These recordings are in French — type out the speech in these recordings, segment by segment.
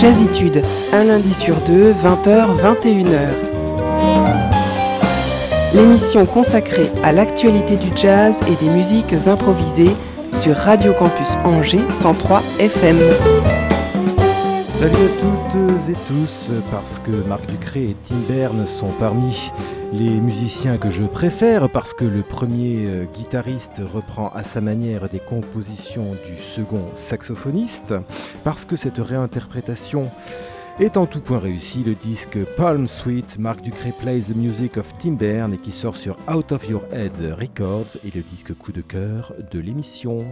Jazzitude, un lundi sur deux, 20h, 21h. L'émission consacrée à l'actualité du jazz et des musiques improvisées sur Radio Campus Angers 103 FM. Salut à toutes et tous, parce que Marc Ducré et Tim Berne sont parmi les musiciens que je préfère, parce que le premier euh, guitariste reprend à sa manière des compositions du second saxophoniste, parce que cette réinterprétation est en tout point réussi, le disque Palm Suite, Marc Ducré Plays the Music of Tim Berne et qui sort sur Out of Your Head Records et le disque coup de cœur de l'émission.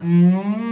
Mm-hmm.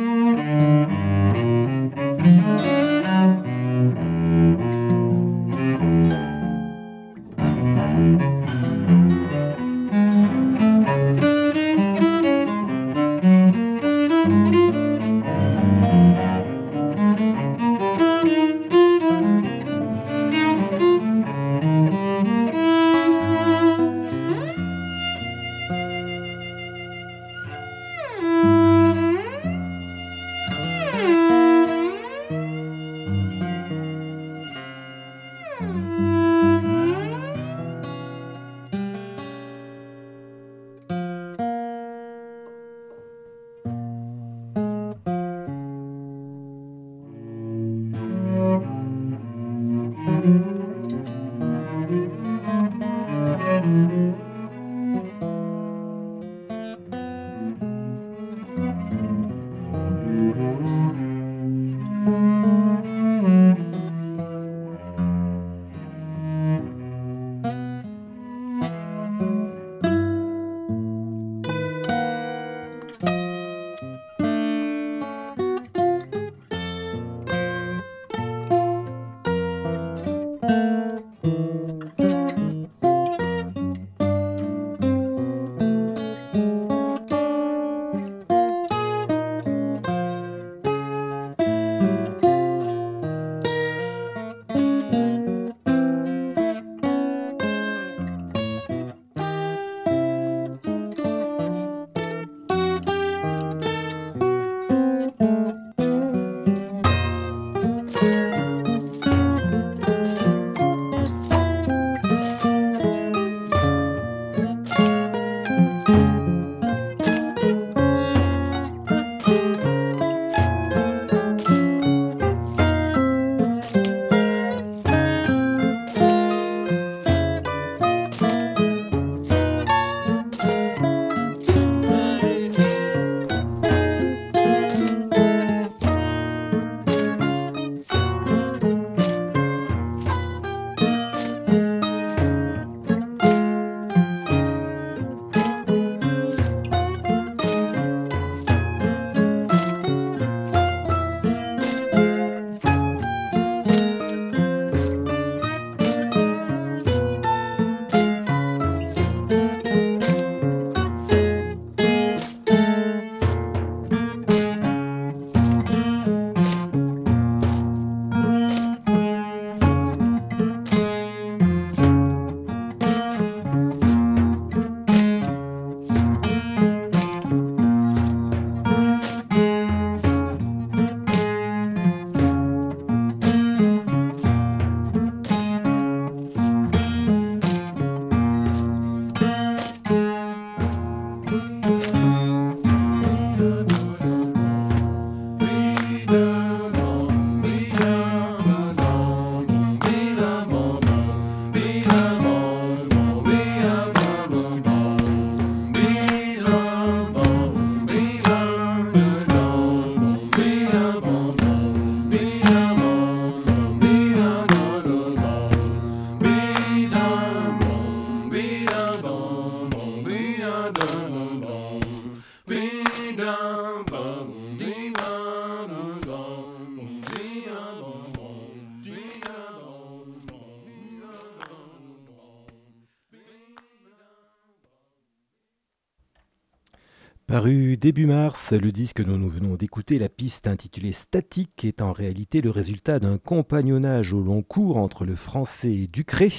Début mars, le disque que nous venons d'écouter, la piste intitulée Statique, est en réalité le résultat d'un compagnonnage au long cours entre le français Ducré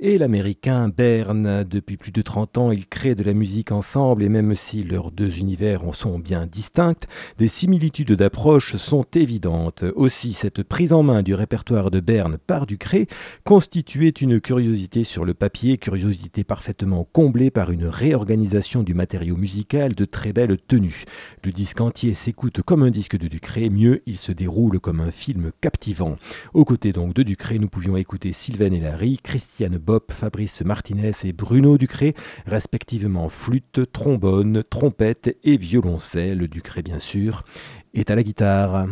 et l'américain Bern. Depuis plus de 30 ans, ils créent de la musique ensemble et même si leurs deux univers sont bien distincts, des similitudes d'approche sont évidentes. Aussi, cette prise en main du répertoire de Bern par Ducré constituait une curiosité sur le papier, curiosité parfaitement comblée par une réorganisation du matériau musical de très belle Le disque entier s'écoute comme un disque de Ducré, mieux il se déroule comme un film captivant. Aux côtés donc de Ducré, nous pouvions écouter Sylvain Larry, Christiane Bopp, Fabrice Martinez et Bruno Ducré, respectivement flûte, trombone, trompette et violoncelle. Ducré bien sûr est à la guitare.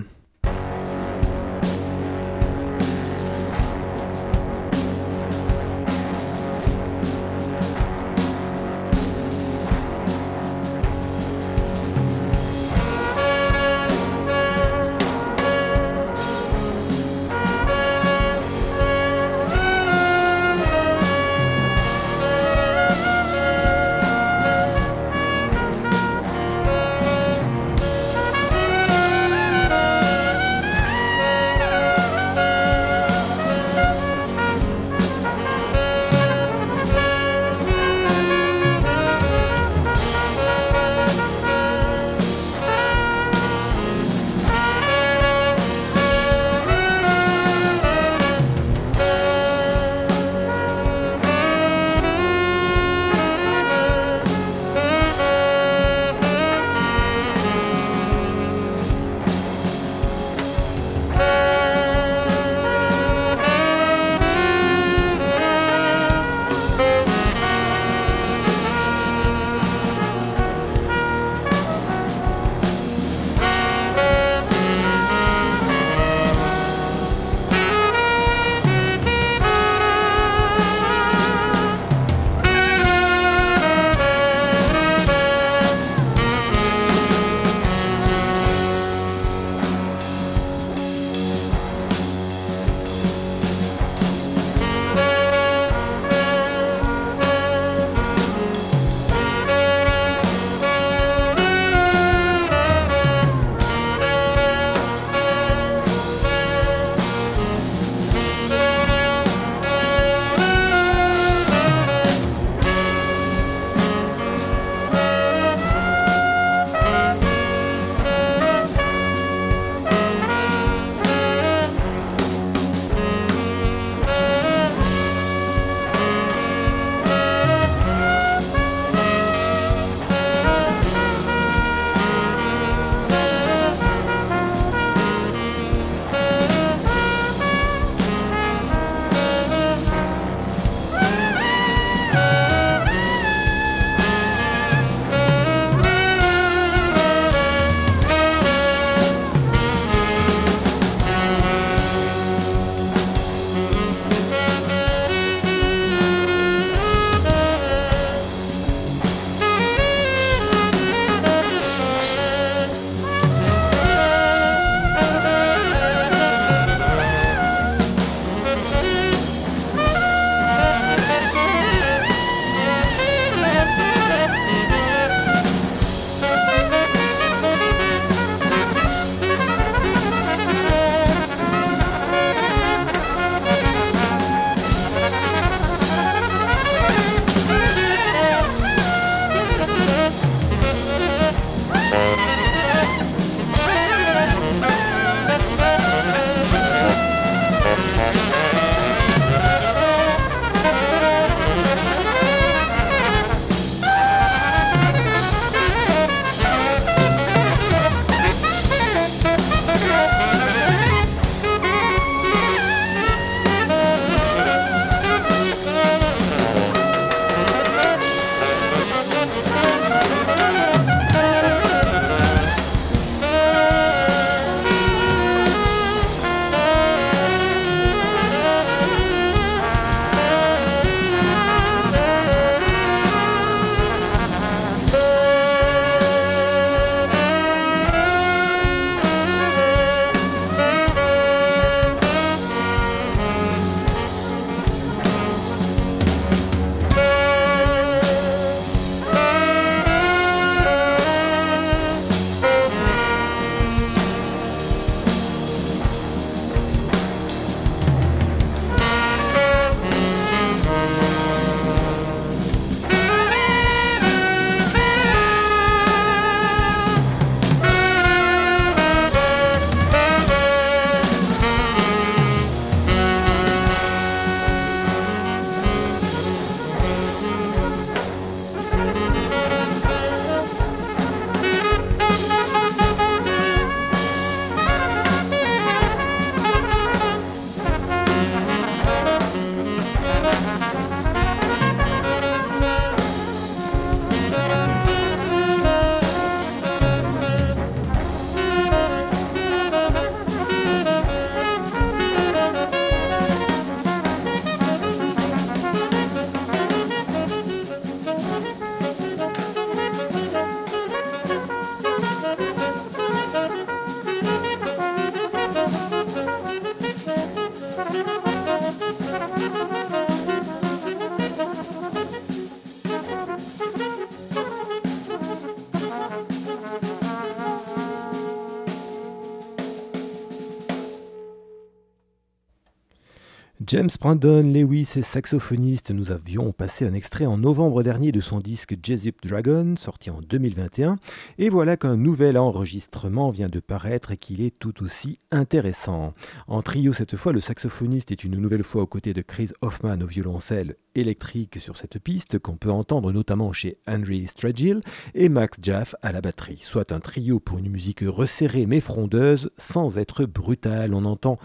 James Brandon Lewis est saxophoniste. Nous avions passé un extrait en novembre dernier de son disque Jesup Dragon, sorti en 2021. Et voilà qu'un nouvel enregistrement vient de paraître et qu'il est tout aussi intéressant. En trio cette fois, le saxophoniste est une nouvelle fois aux côtés de Chris Hoffman au violoncelle électrique sur cette piste qu'on peut entendre notamment chez Henry Stragill et Max Jaff à la batterie, soit un trio pour une musique resserrée mais frondeuse sans être brutale. On entend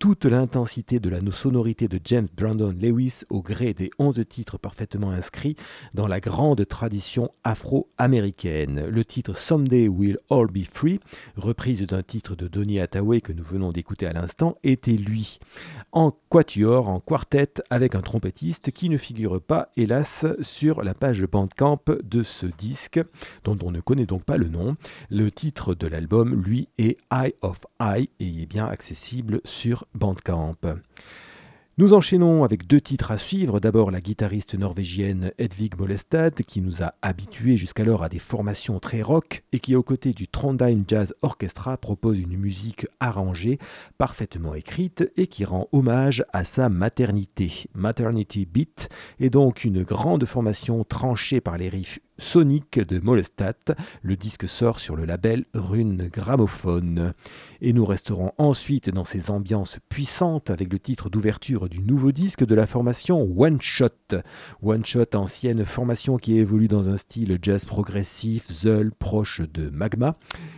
toute l'intensité de la sonorité de James Brandon Lewis au gré des onze titres parfaitement inscrits dans la grande tradition afro-américaine. Le titre Someday We'll All Be Free, reprise d'un titre de Donny Hathaway que nous venons d'écouter à l'instant, était lui. En quatuor, en quartet, avec un trompettiste qui ne figure pas, hélas, sur la page Bandcamp de ce disque, dont on ne connaît donc pas le nom. Le titre de l'album, lui, est Eye of Eye et il est bien accessible sur Bandcamp. Nous enchaînons avec deux titres à suivre. D'abord la guitariste norvégienne Edvig Molestad qui nous a habitués jusqu'alors à des formations très rock et qui aux côtés du Trondheim Jazz Orchestra propose une musique arrangée, parfaitement écrite et qui rend hommage à sa maternité. Maternity Beat est donc une grande formation tranchée par les riffs Sonic de Molestat. Le disque sort sur le label Rune Gramophone. Et nous resterons ensuite dans ces ambiances puissantes avec le titre d'ouverture du nouveau disque de la formation One Shot. One Shot, ancienne formation qui évolue dans un style jazz progressif, zeul, proche de Magma,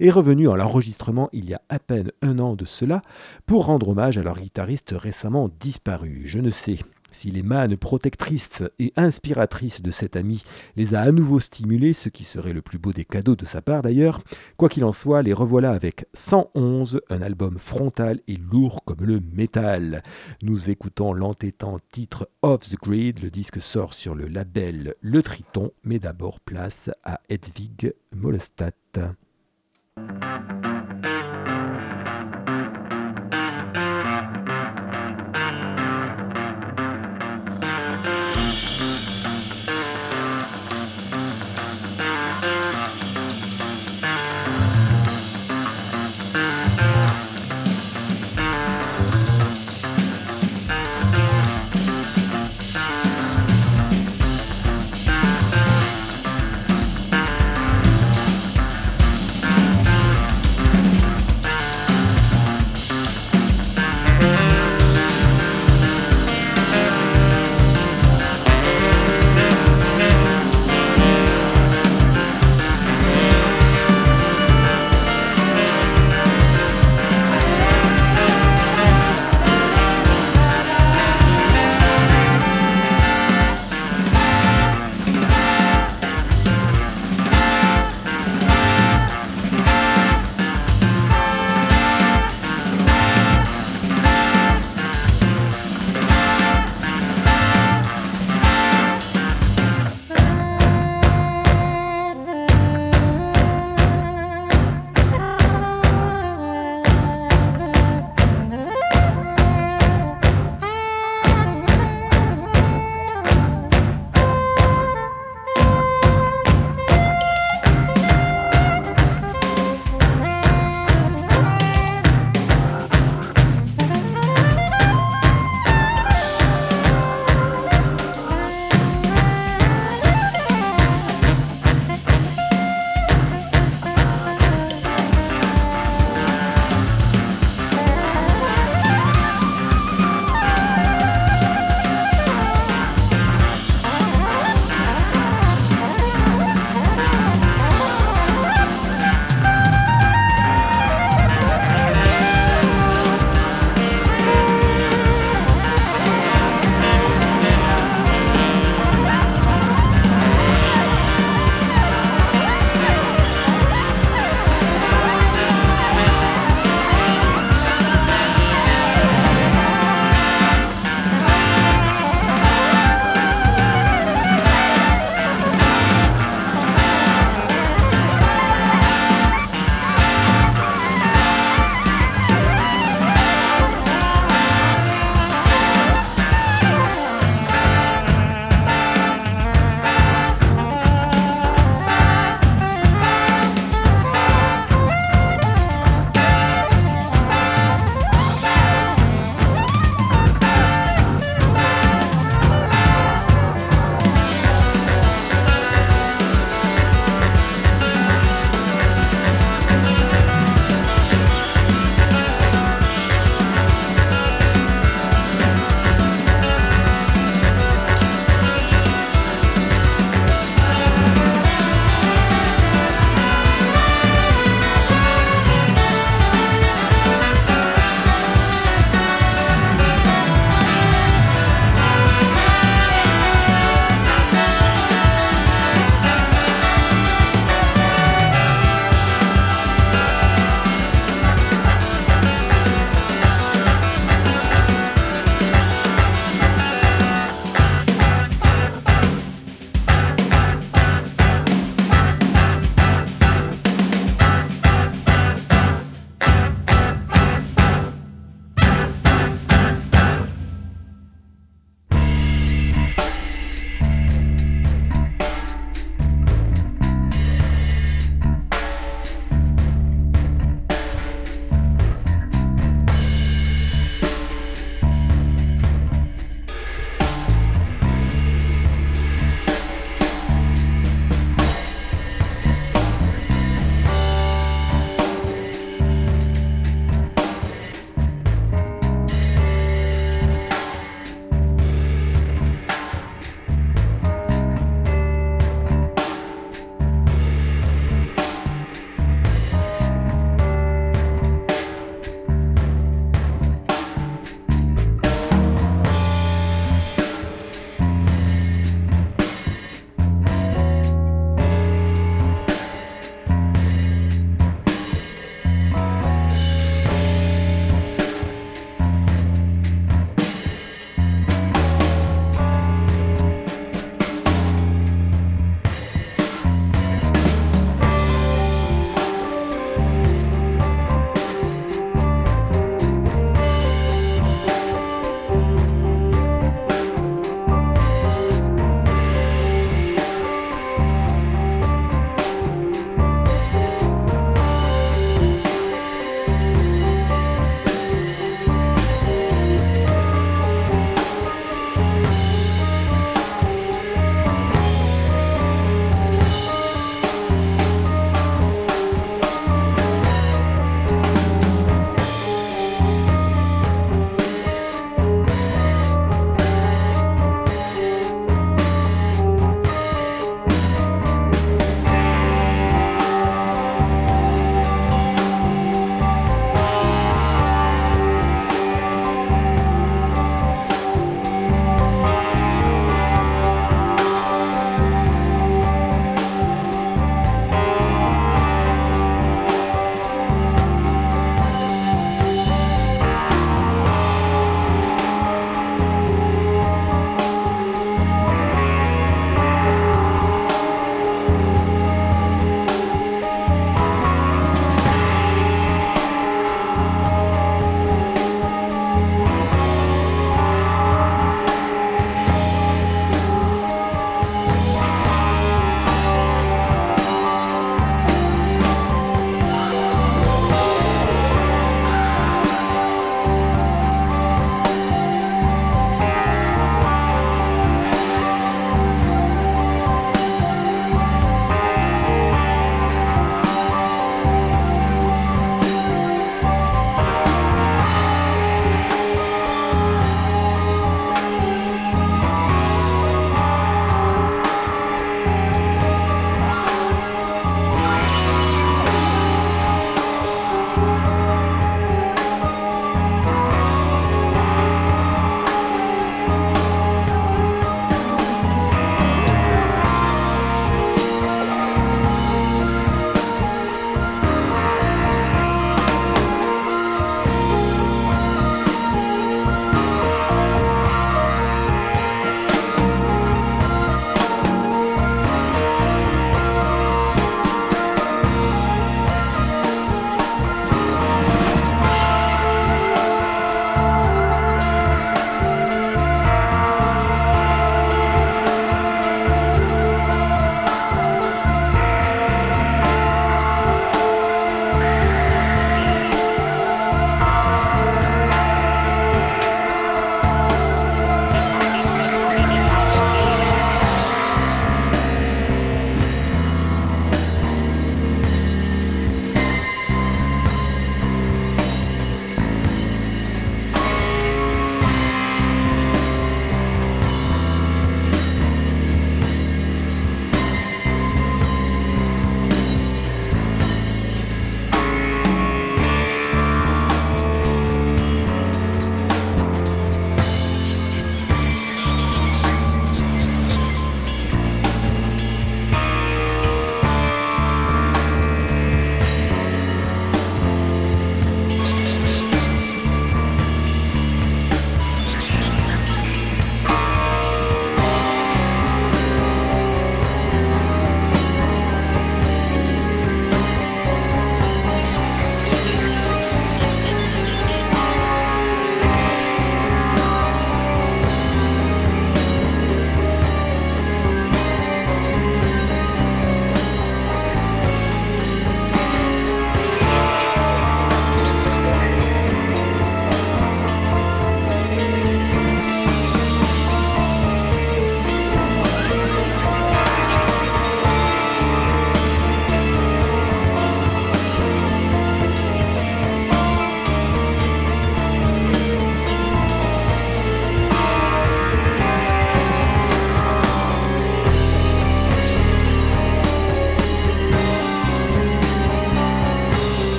est revenu en l'enregistrement il y a à peine un an de cela pour rendre hommage à leur guitariste récemment disparu. Je ne sais si les mannes protectrices et inspiratrices de cet ami les a à nouveau stimulés, ce qui serait le plus beau des cadeaux de sa part d'ailleurs, quoi qu'il en soit, les revoilà avec 111, un album frontal et lourd comme le métal. Nous écoutons l'entêtant titre Off the Grid, le disque sort sur le label Le Triton, mais d'abord place à Hedwig Molestat.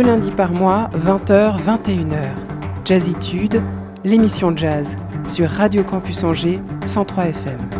Deux lundis par mois, 20h, 21h. Jazzitude, l'émission jazz sur Radio Campus Angers 103 FM.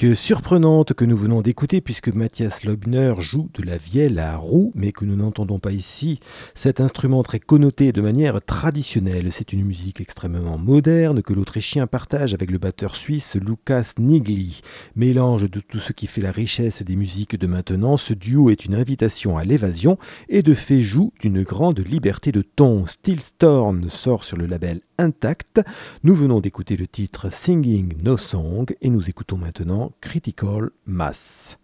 Musique surprenante que nous venons d'écouter puisque Mathias Leubner joue de la vielle à roue mais que nous n'entendons pas ici. Cet instrument très connoté de manière traditionnelle, c'est une musique extrêmement moderne que l'Autrichien partage avec le batteur suisse Lukas Nigli. Mélange de tout ce qui fait la richesse des musiques de maintenant, ce duo est une invitation à l'évasion et de fait joue d'une grande liberté de ton. Stillstorm sort sur le label Intact. Nous venons d'écouter le titre Singing No Song et nous écoutons maintenant Critical Mass.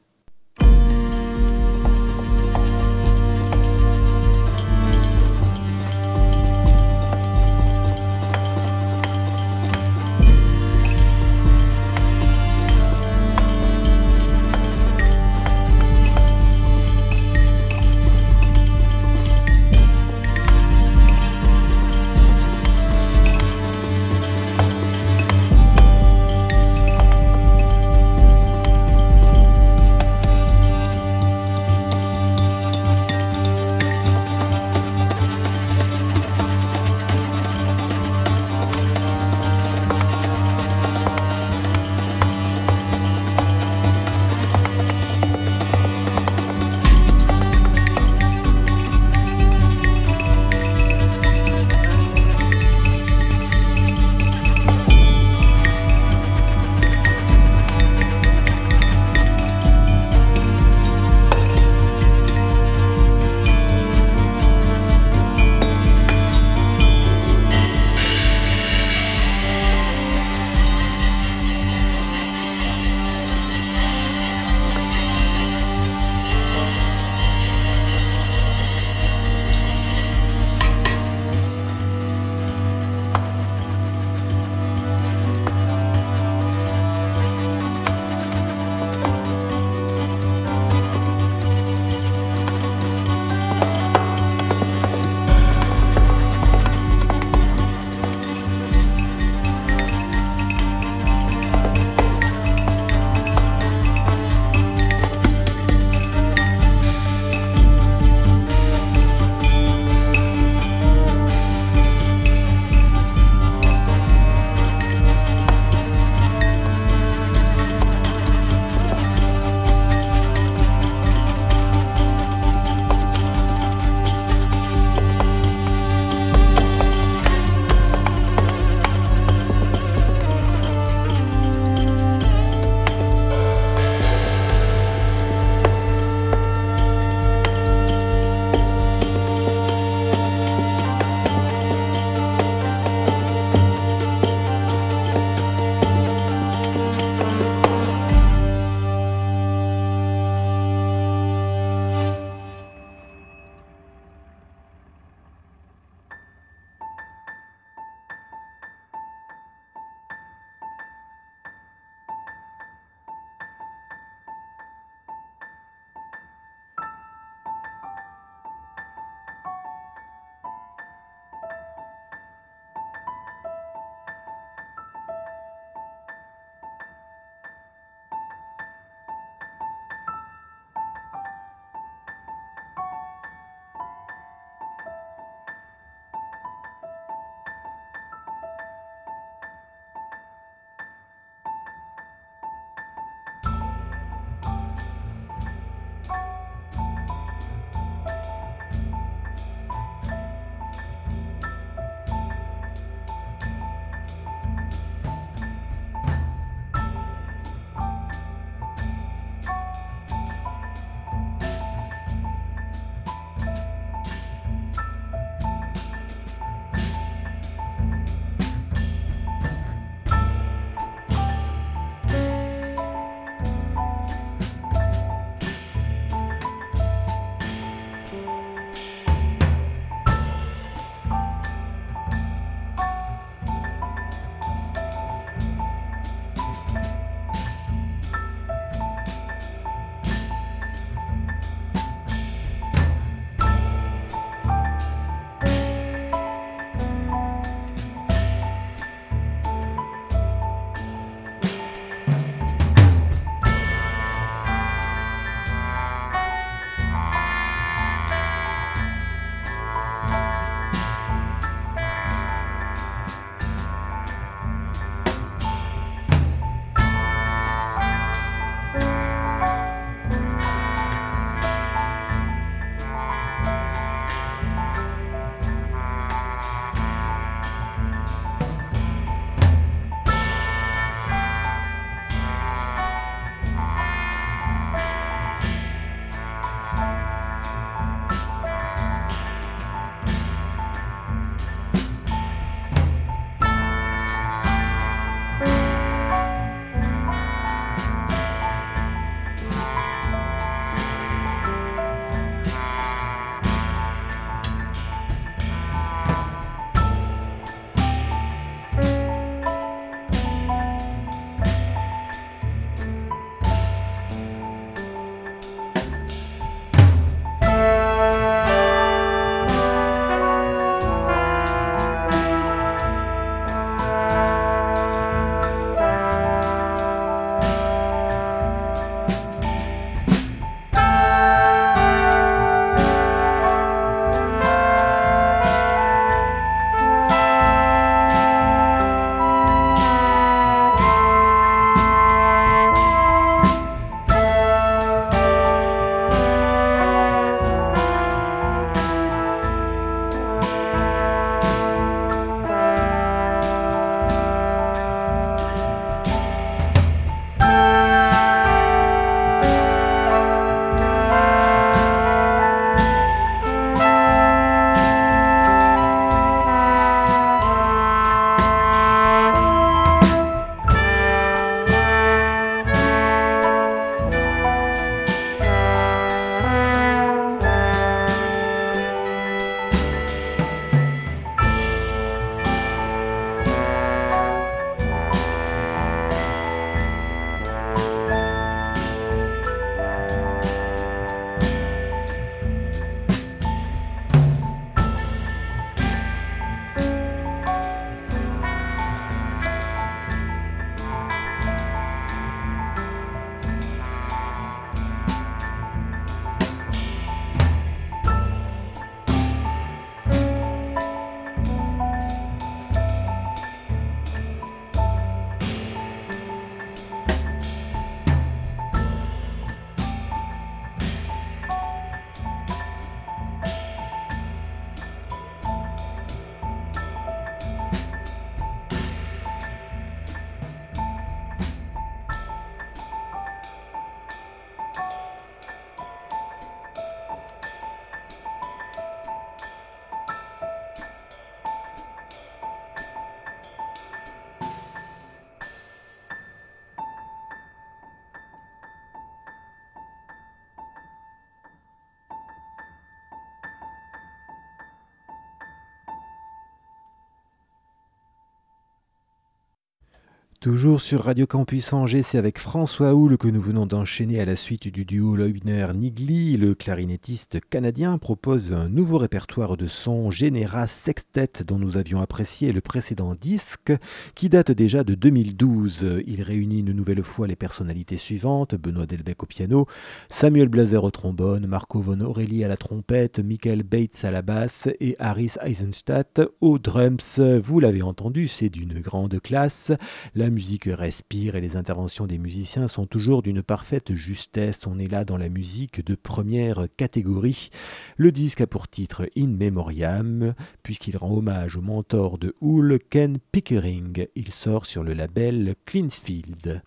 Toujours sur Radio Campus Angers, c'est avec François Houle que nous venons d'enchaîner à la suite du duo Leubner-Nigli. Le clarinettiste canadien propose un nouveau répertoire de son Genera Sextet dont nous avions apprécié le précédent disque qui date déjà de 2012. Il réunit une nouvelle fois les personnalités suivantes Benoît Delbecq au piano, Samuel Blazer au trombone, Marco Von Aurelie à la trompette, Michael Bates à la basse et Harris Eisenstadt aux drums. Vous l'avez entendu, c'est d'une grande classe. La musique respire et les interventions des musiciens sont toujours d'une parfaite justesse. On est là dans la musique de première catégorie. Le disque a pour titre In Memoriam, puisqu'il rend hommage au mentor de Hull, Ken Pickering. Il sort sur le label Cleanfield.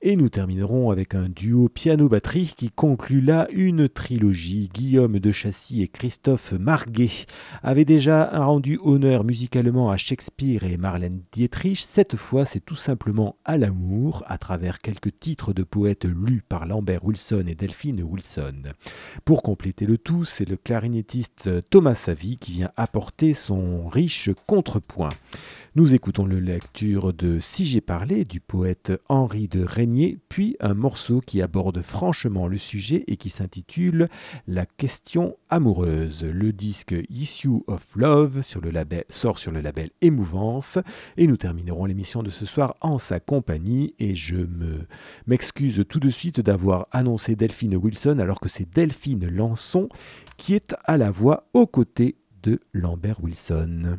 Et nous terminerons avec un duo piano-batterie qui conclut là une trilogie. Guillaume de Chassis et Christophe Marguet avaient déjà rendu honneur musicalement à Shakespeare et Marlène Dietrich. Cette fois, c'est tout simplement à l'amour, à travers quelques titres de poètes lus par Lambert Wilson et Delphine Wilson. Pour compléter le tout, c'est le clarinettiste Thomas Savy qui vient apporter son riche contrepoint. Nous écoutons le lecture de Si j'ai parlé du poète Henri de Puis un morceau qui aborde franchement le sujet et qui s'intitule La question amoureuse. Le disque Issue of Love sort sur le label Émouvance et nous terminerons l'émission de ce soir en sa compagnie et je me m'excuse tout de suite d'avoir annoncé Delphine Wilson alors que c'est Delphine Lançon qui est à la voix aux côtés de Lambert Wilson.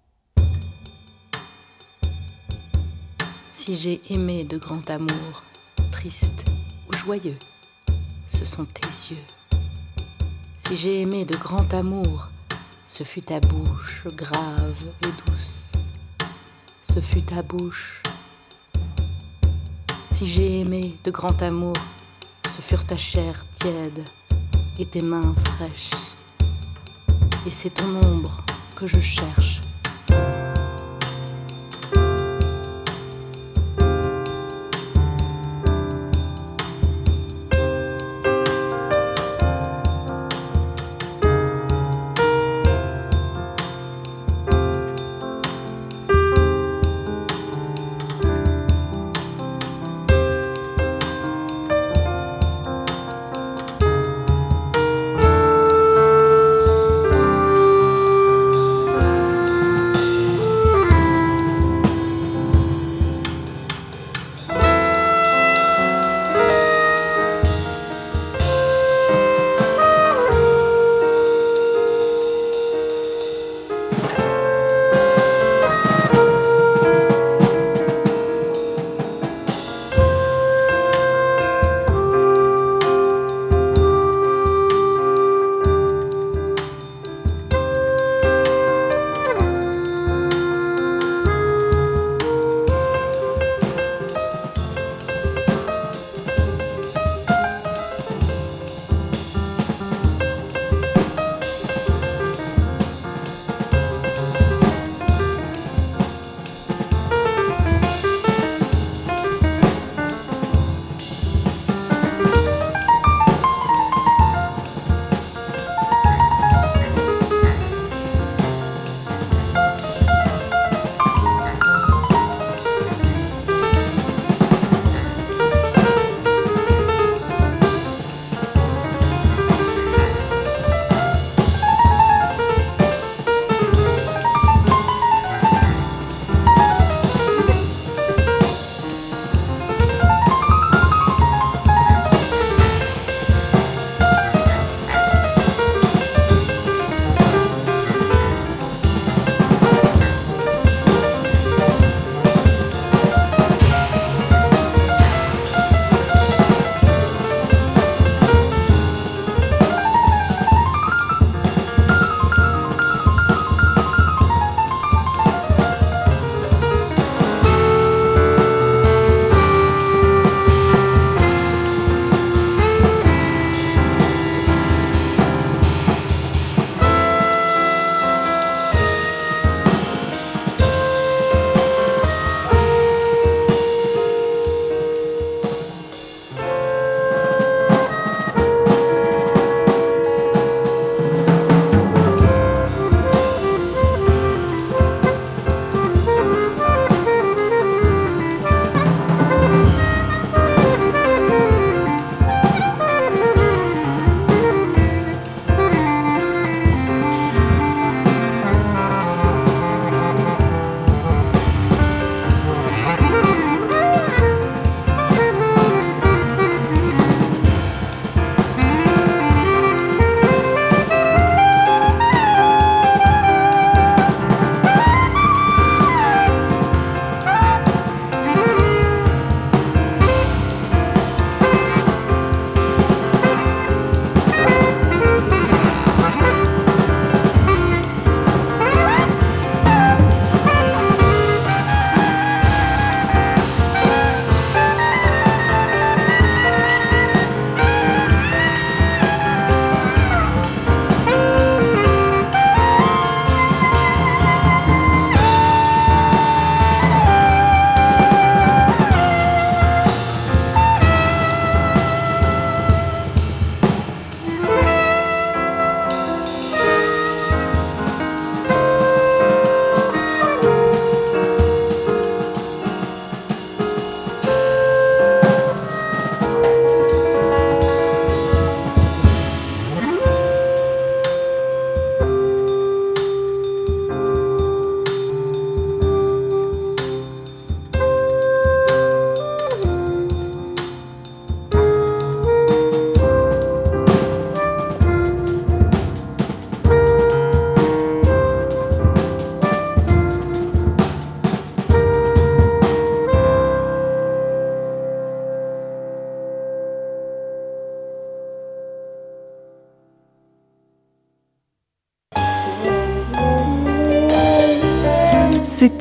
Si j'ai aimé de grand amour, triste ou joyeux, ce sont tes yeux. Si j'ai aimé de grand amour, ce fut ta bouche grave et douce ce fut ta bouche. Si j'ai aimé de grand amour, ce furent ta chair tiède et tes mains fraîches. Et c'est ton ombre que je cherche.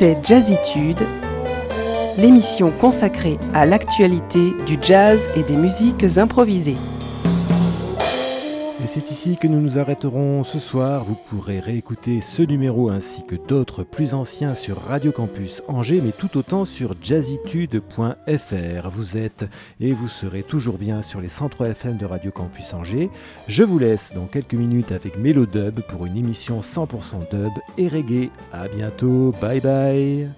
C'était Jazzitude, l'émission consacrée à l'actualité du jazz et des musiques improvisées. C'est ici que nous nous arrêterons ce soir. Vous pourrez réécouter ce numéro ainsi que d'autres plus anciens sur Radio Campus Angers, mais tout autant sur jazzitude.fr. Vous êtes et vous serez toujours bien sur les 103 FM de Radio Campus Angers. Je vous laisse dans quelques minutes avec Mélodub pour une émission 100% dub et reggae. À bientôt, bye bye.